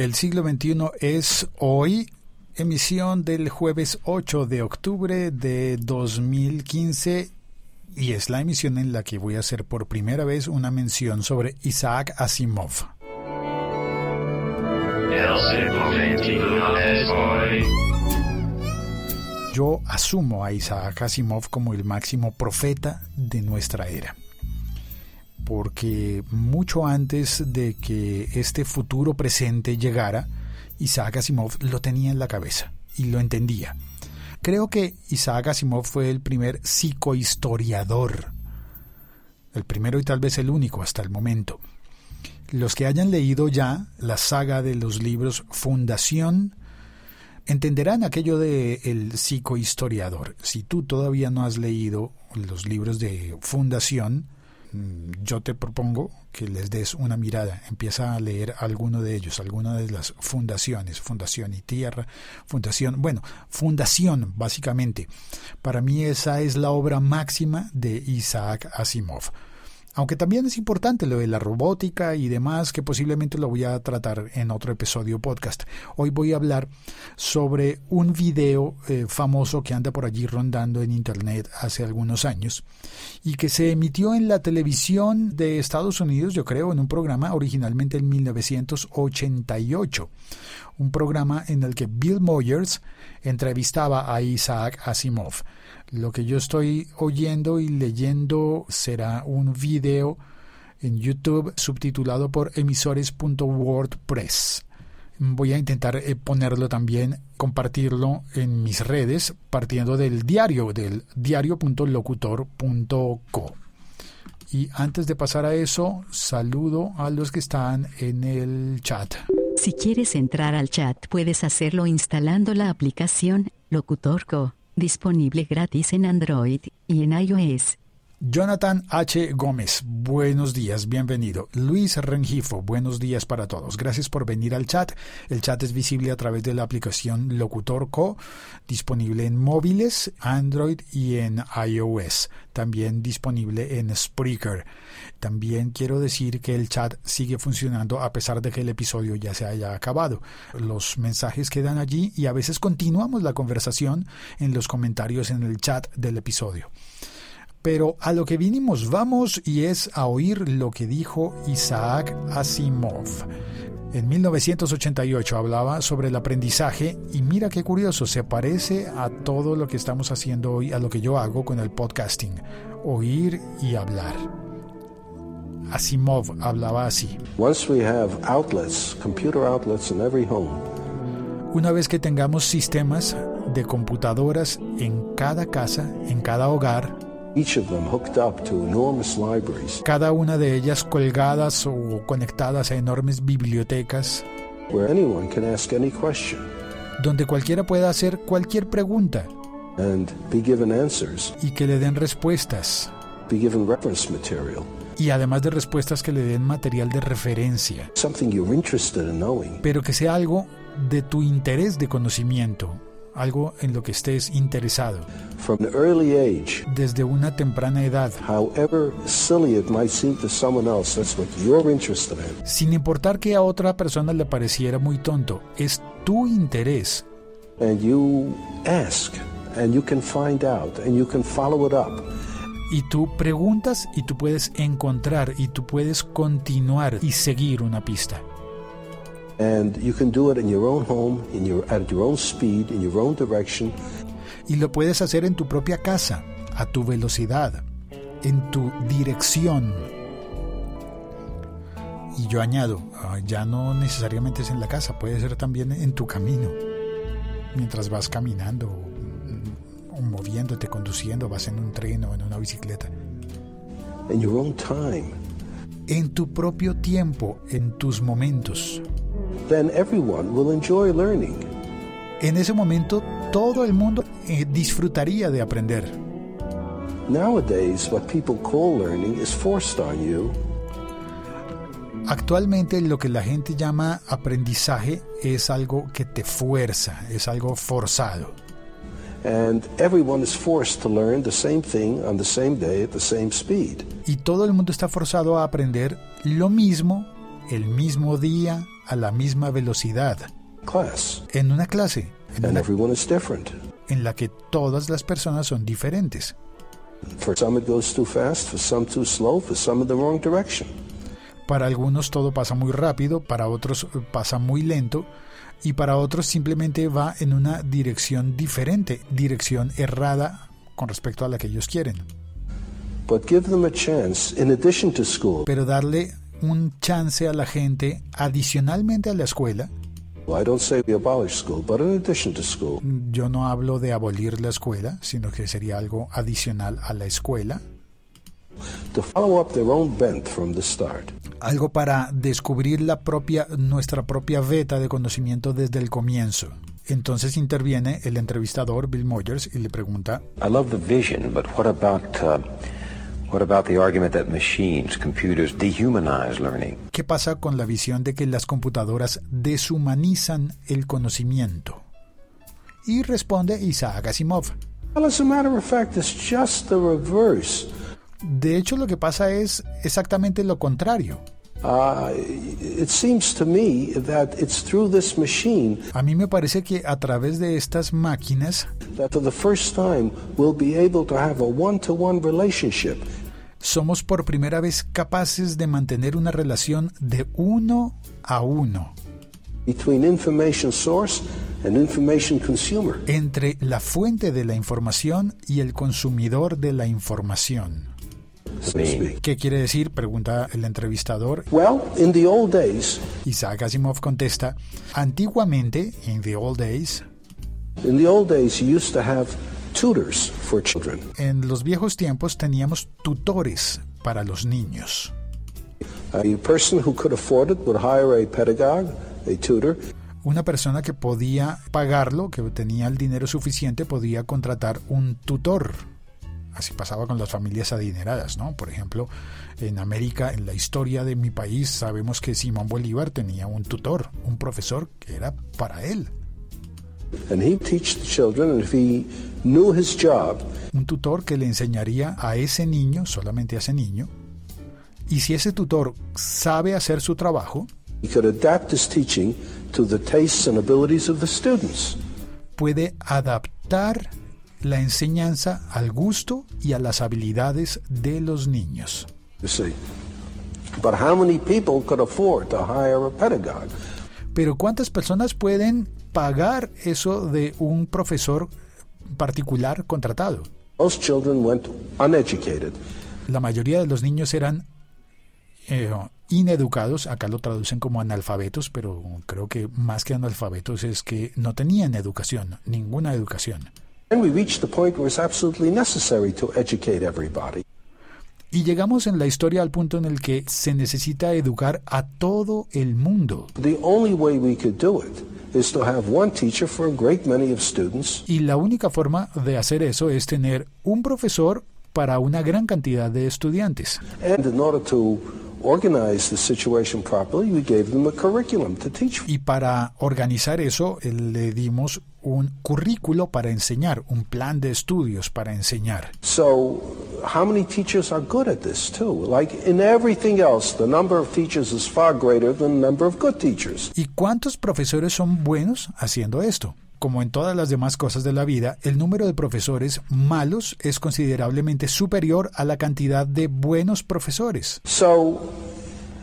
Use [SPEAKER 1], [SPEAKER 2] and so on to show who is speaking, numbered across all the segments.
[SPEAKER 1] El siglo XXI es hoy, emisión del jueves 8 de octubre de 2015 y es la emisión en la que voy a hacer por primera vez una mención sobre Isaac Asimov. Yo asumo a Isaac Asimov como el máximo profeta de nuestra era porque mucho antes de que este futuro presente llegara, Isaac Asimov lo tenía en la cabeza y lo entendía. Creo que Isaac Asimov fue el primer psicohistoriador, el primero y tal vez el único hasta el momento. Los que hayan leído ya la saga de los libros Fundación entenderán aquello de el psicohistoriador. Si tú todavía no has leído los libros de Fundación, yo te propongo que les des una mirada, empieza a leer alguno de ellos, alguna de las fundaciones, Fundación y Tierra, Fundación, bueno, Fundación básicamente. Para mí esa es la obra máxima de Isaac Asimov. Aunque también es importante lo de la robótica y demás, que posiblemente lo voy a tratar en otro episodio podcast. Hoy voy a hablar sobre un video eh, famoso que anda por allí rondando en Internet hace algunos años y que se emitió en la televisión de Estados Unidos, yo creo, en un programa originalmente en 1988. Un programa en el que Bill Moyers entrevistaba a Isaac Asimov. Lo que yo estoy oyendo y leyendo será un video en YouTube subtitulado por emisores.wordpress. Voy a intentar eh, ponerlo también, compartirlo en mis redes, partiendo del diario, del diario.locutor.co. Y antes de pasar a eso, saludo a los que están en el chat.
[SPEAKER 2] Si quieres entrar al chat, puedes hacerlo instalando la aplicación Locutor.co disponible gratis en Android y en iOS.
[SPEAKER 1] Jonathan H. Gómez, buenos días, bienvenido. Luis Rengifo, buenos días para todos. Gracias por venir al chat. El chat es visible a través de la aplicación Locutor Co, disponible en móviles, Android y en iOS. También disponible en Spreaker. También quiero decir que el chat sigue funcionando a pesar de que el episodio ya se haya acabado. Los mensajes quedan allí y a veces continuamos la conversación en los comentarios en el chat del episodio. Pero a lo que vinimos vamos y es a oír lo que dijo Isaac Asimov. En 1988 hablaba sobre el aprendizaje y mira qué curioso, se parece a todo lo que estamos haciendo hoy, a lo que yo hago con el podcasting, oír y hablar. Asimov hablaba así. Una vez que tengamos sistemas de computadoras en cada casa, en cada hogar, cada una de ellas colgadas o conectadas a enormes bibliotecas. Donde cualquiera pueda hacer cualquier pregunta. Y que le den respuestas. Y además de respuestas que le den material de referencia. Pero que sea algo de tu interés de conocimiento algo en lo que estés interesado. Desde una temprana edad. Sin importar que a otra persona le pareciera muy tonto, es tu interés. Y tú preguntas y tú puedes encontrar y tú puedes continuar y seguir una pista. Y lo puedes hacer en tu propia casa, a tu velocidad, en tu dirección. Y yo añado, ah, ya no necesariamente es en la casa, puede ser también en tu camino, mientras vas caminando o, moviéndote, conduciendo, vas en un tren o en una bicicleta. En tu propio tiempo, en tus momentos
[SPEAKER 3] then everyone will enjoy learning.
[SPEAKER 1] En ese momento todo el mundo eh, disfrutaría de aprender.
[SPEAKER 3] Nowadays, what people call learning is forced on you.
[SPEAKER 1] Actualmente lo que la gente llama aprendizaje es algo que te fuerza, es algo forzado.
[SPEAKER 3] And everyone is forced to learn the same thing on the same day at the same speed.
[SPEAKER 1] Y todo el mundo está forzado a aprender lo mismo el mismo día a la misma velocidad
[SPEAKER 3] class,
[SPEAKER 1] en una clase en,
[SPEAKER 3] and
[SPEAKER 1] una-
[SPEAKER 3] is different.
[SPEAKER 1] en la que todas las personas son diferentes. Para algunos todo pasa muy rápido, para otros eh, pasa muy lento y para otros simplemente va en una dirección diferente, dirección errada con respecto a la que ellos quieren.
[SPEAKER 3] But give them a chance, in addition to school.
[SPEAKER 1] Pero darle un chance a la gente adicionalmente a la escuela, yo no hablo de abolir la escuela, sino que sería algo adicional a la escuela,
[SPEAKER 3] to follow up their own bent from the start.
[SPEAKER 1] algo para descubrir la propia nuestra propia veta de conocimiento desde el comienzo. Entonces interviene el entrevistador Bill Moyers y le pregunta,
[SPEAKER 4] I love the vision, but what about uh, what about the argument that machines, computers, dehumanize learning?
[SPEAKER 1] ¿qué pasa con la visión de que las computadoras deshumanizan el conocimiento? Y responde Isaac Asimov.
[SPEAKER 3] Well, as a matter of fact, it's just the reverse.
[SPEAKER 1] De hecho, lo que pasa es exactamente lo contrario.
[SPEAKER 3] Uh, it seems to me that it's through this machine
[SPEAKER 1] A mí me parece que a través de estas máquinas somos por primera vez capaces de mantener una relación de uno a uno
[SPEAKER 3] between information source and information consumer.
[SPEAKER 1] entre la fuente de la información y el consumidor de la información. ¿Qué quiere decir? Pregunta el entrevistador.
[SPEAKER 3] Well, in the old days,
[SPEAKER 1] Isaac Asimov contesta, antiguamente, in the old days,
[SPEAKER 3] in the old days, you used to have tutors for children.
[SPEAKER 1] en los viejos tiempos teníamos tutores para los niños.
[SPEAKER 3] A person who could afford it would hire a pedagogue, a tutor,
[SPEAKER 1] Una persona que podía pagarlo, que tenía el dinero suficiente, podía contratar un tutor. Así pasaba con las familias adineradas, ¿no? Por ejemplo, en América, en la historia de mi país, sabemos que Simón Bolívar tenía un tutor, un profesor que era para él.
[SPEAKER 3] and he'd teach the children, and if he knew his job,
[SPEAKER 1] Un tutor que le enseñaría a ese niño, solamente a ese niño, y si ese tutor sabe hacer su trabajo,
[SPEAKER 3] he could adapt his teaching to the tastes and abilities of the students.
[SPEAKER 1] puede adaptar la enseñanza al gusto y a las habilidades de los niños.
[SPEAKER 3] You see. But how many people could afford to hire a pedagogue?
[SPEAKER 1] Pero ¿cuántas personas pueden pagar eso de un profesor particular contratado?
[SPEAKER 3] Most children went uneducated.
[SPEAKER 1] La mayoría de los niños eran eh, ineducados, acá lo traducen como analfabetos, pero creo que más que analfabetos es que no tenían educación, ninguna educación.
[SPEAKER 3] And we reached the point where it's absolutely necessary to educate everybody.
[SPEAKER 1] Y llegamos en la historia al punto en el que se necesita educar a todo el mundo. Y la única forma de hacer eso es tener un profesor para una gran cantidad de estudiantes.
[SPEAKER 3] And in order to organize the situation properly, we gave them a curriculum to teach.
[SPEAKER 1] Y para organizar eso eh, le dimos un currículo para enseñar, un plan de estudios para enseñar.
[SPEAKER 3] So, how many teachers are good at this too? Like in everything else, the number of teachers is far greater than the number of good teachers.
[SPEAKER 1] ¿Y cuántos profesores son buenos haciendo esto? Como en todas las demás cosas de la vida, el número de profesores malos es considerablemente superior a la cantidad de buenos profesores.
[SPEAKER 3] So,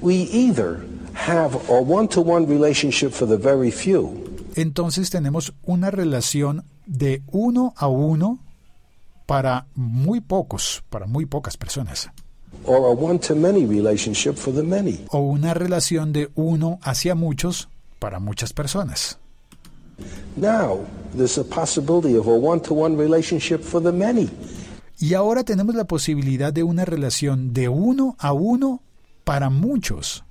[SPEAKER 3] we either have a one-to-one relationship for the very few,
[SPEAKER 1] Entonces tenemos una relación de uno a uno para muy pocos, para muy pocas personas.
[SPEAKER 3] or a one-to-many relationship for the many.
[SPEAKER 1] O una relación de uno hacia muchos para muchas personas.
[SPEAKER 3] Now, there's a possibility of a one-to-one relationship for the many.
[SPEAKER 1] Y ahora tenemos la posibilidad de una relación de uno a uno para muchos.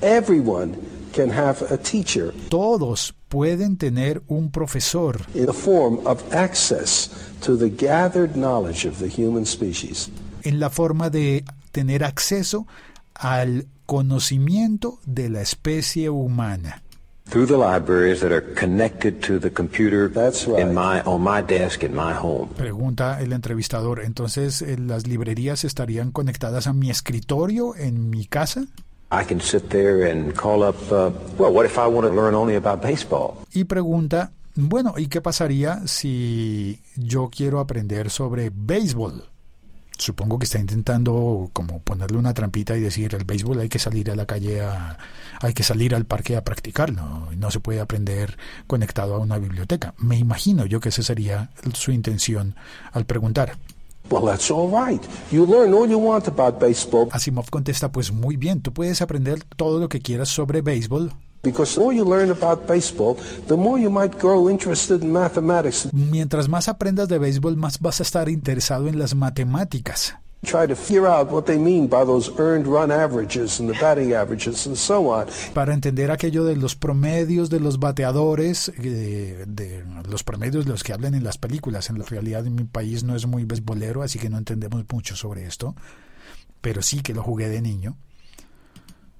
[SPEAKER 3] Everyone can have a teacher
[SPEAKER 1] Todos pueden tener un profesor
[SPEAKER 3] in the form of access to the gathered knowledge of the human species.
[SPEAKER 1] en la forma de tener acceso al conocimiento de la especie humana.
[SPEAKER 4] Through the libraries that are connected to the computer
[SPEAKER 3] That's right.
[SPEAKER 4] in my on my desk in my home.
[SPEAKER 1] Pregunta el entrevistador. Entonces, eh, ¿las librerías estarían conectadas a mi escritorio en mi casa? Y pregunta, bueno, ¿y qué pasaría si yo quiero aprender sobre béisbol? Supongo que está intentando como ponerle una trampita y decir, el béisbol hay que salir a la calle, a, hay que salir al parque a practicarlo, no se puede aprender conectado a una biblioteca. Me imagino yo que esa sería su intención al preguntar.
[SPEAKER 3] Well, that's all right. You learn all you want about baseball
[SPEAKER 1] Asimov contesta, pues muy bien, tú puedes aprender todo lo que quieras sobre béisbol,
[SPEAKER 3] because the more you learn about baseball, the more you might grow interested in mathematics.
[SPEAKER 1] Mientras más aprendas de béisbol, más vas a estar interesado en las matemáticas.
[SPEAKER 3] Try to figure out what they mean by those earned run averages and the batting averages and so on.
[SPEAKER 1] Para entender aquello de los promedios de los bateadores, eh, de los promedios de los que hablan en las películas. En la realidad, en mi país no es muy beisbolero, así que no entendemos mucho sobre esto. Pero sí que lo jugué de niño.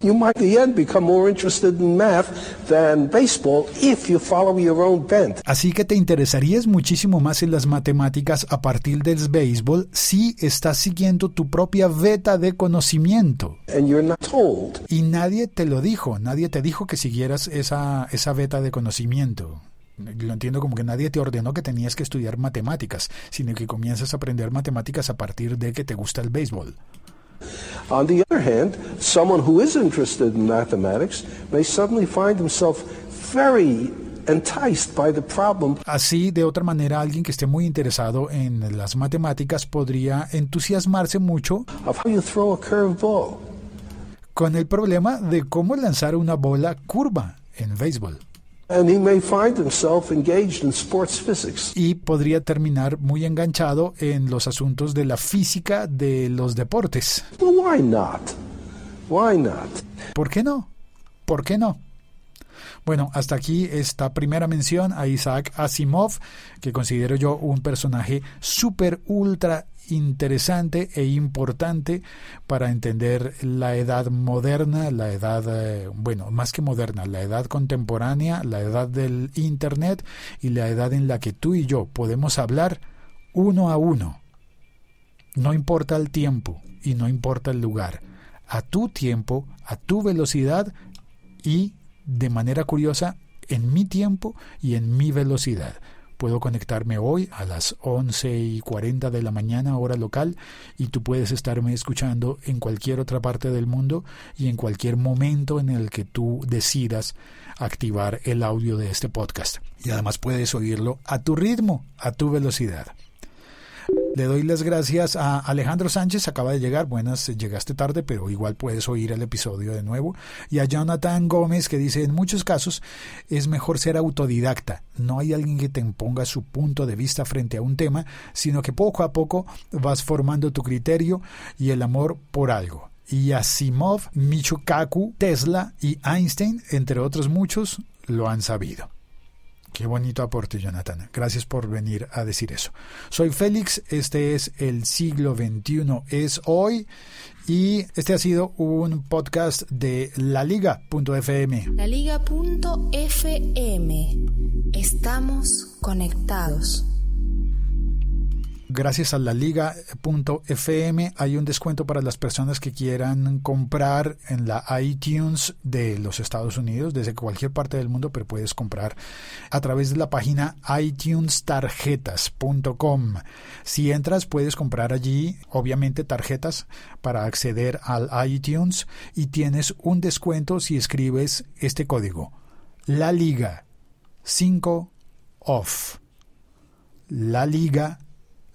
[SPEAKER 3] You might, at the end, become more interested in math than baseball if you follow your own bent.
[SPEAKER 1] Así que te interesarías muchísimo más en las matemáticas a partir del béisbol si estás siguiendo tu propia veta de conocimiento.
[SPEAKER 3] And you're not told.
[SPEAKER 1] Y nadie te lo dijo, nadie te dijo que siguieras esa, esa veta de conocimiento. Lo entiendo como que nadie te ordenó que tenías que estudiar matemáticas, sino que comienzas a aprender matemáticas a partir de que te gusta el béisbol.
[SPEAKER 3] On the other hand, someone who is interested in mathematics may suddenly find himself very enticed by the problem
[SPEAKER 1] Así, de otra manera, alguien que esté muy interesado en las matemáticas podría entusiasmarse mucho
[SPEAKER 3] of how you throw a curved ball.
[SPEAKER 1] con el problema de cómo lanzar una bola curva en béisbol.
[SPEAKER 3] And he may find himself engaged in sports physics.
[SPEAKER 1] Y podría terminar muy enganchado en los asuntos de la física de los deportes.
[SPEAKER 3] Why not? Why not?
[SPEAKER 1] ¿Por qué no? ¿Por qué no? Bueno, hasta aquí esta primera mención a Isaac Asimov, que considero yo un personaje súper, ultra interesante e importante para entender la edad moderna, la edad, eh, bueno, más que moderna, la edad contemporánea, la edad del Internet y la edad en la que tú y yo podemos hablar uno a uno. No importa el tiempo y no importa el lugar. A tu tiempo, a tu velocidad y, de manera curiosa, en mi tiempo y en mi velocidad. Puedo conectarme hoy a las 11 y 40 de la mañana hora local y tú puedes estarme escuchando en cualquier otra parte del mundo y en cualquier momento en el que tú decidas activar el audio de este podcast. Y además puedes oírlo a tu ritmo, a tu velocidad. Le doy las gracias a Alejandro Sánchez, acaba de llegar, buenas, llegaste tarde, pero igual puedes oír el episodio de nuevo. Y a Jonathan Gómez que dice, en muchos casos es mejor ser autodidacta, no hay alguien que te imponga su punto de vista frente a un tema, sino que poco a poco vas formando tu criterio y el amor por algo. Y Asimov, Michikaku, Tesla y Einstein, entre otros muchos, lo han sabido. Qué bonito aporte, Jonathan. Gracias por venir a decir eso. Soy Félix, este es El siglo XXI es hoy y este ha sido un podcast de laliga.fm.
[SPEAKER 5] Laliga.fm. Estamos conectados.
[SPEAKER 1] Gracias a la liga.fm hay un descuento para las personas que quieran comprar en la iTunes de los Estados Unidos, desde cualquier parte del mundo, pero puedes comprar a través de la página itunestarjetas.com. Si entras, puedes comprar allí, obviamente, tarjetas para acceder al iTunes y tienes un descuento si escribes este código. La Liga 5 off. La Liga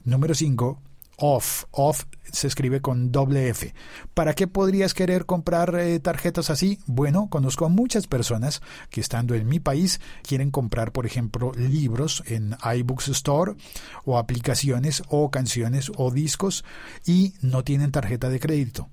[SPEAKER 1] Número 5. Off. Off se escribe con doble F. ¿Para qué podrías querer comprar eh, tarjetas así? Bueno, conozco a muchas personas que estando en mi país quieren comprar, por ejemplo, libros en iBooks Store o aplicaciones o canciones o discos y no tienen tarjeta de crédito.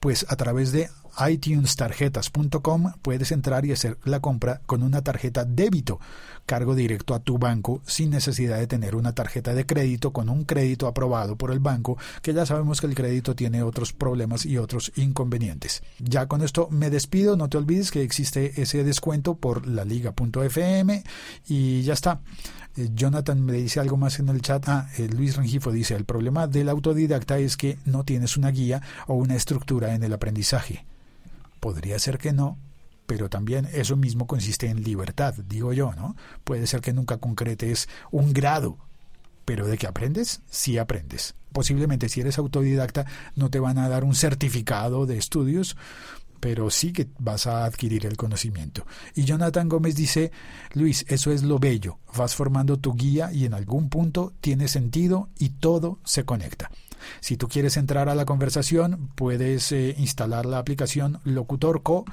[SPEAKER 1] Pues a través de iTunestarjetas.com puedes entrar y hacer la compra con una tarjeta débito, cargo directo a tu banco sin necesidad de tener una tarjeta de crédito con un crédito aprobado por el banco, que ya sabemos que el crédito tiene otros problemas y otros inconvenientes. Ya con esto me despido, no te olvides que existe ese descuento por la liga.fm y ya está. Eh, Jonathan me dice algo más en el chat. Ah, eh, Luis Rengifo dice, el problema del autodidacta es que no tienes una guía o una estructura en el aprendizaje. Podría ser que no, pero también eso mismo consiste en libertad, digo yo, ¿no? Puede ser que nunca concretes un grado, pero de que aprendes, sí aprendes. Posiblemente si eres autodidacta no te van a dar un certificado de estudios, pero sí que vas a adquirir el conocimiento. Y Jonathan Gómez dice, Luis, eso es lo bello, vas formando tu guía y en algún punto tiene sentido y todo se conecta. Si tú quieres entrar a la conversación, puedes eh, instalar la aplicación Locutorco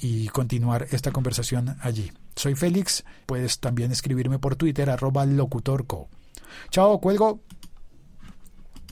[SPEAKER 1] y continuar esta conversación allí. Soy Félix, puedes también escribirme por Twitter arroba locutorco. Chao, cuelgo.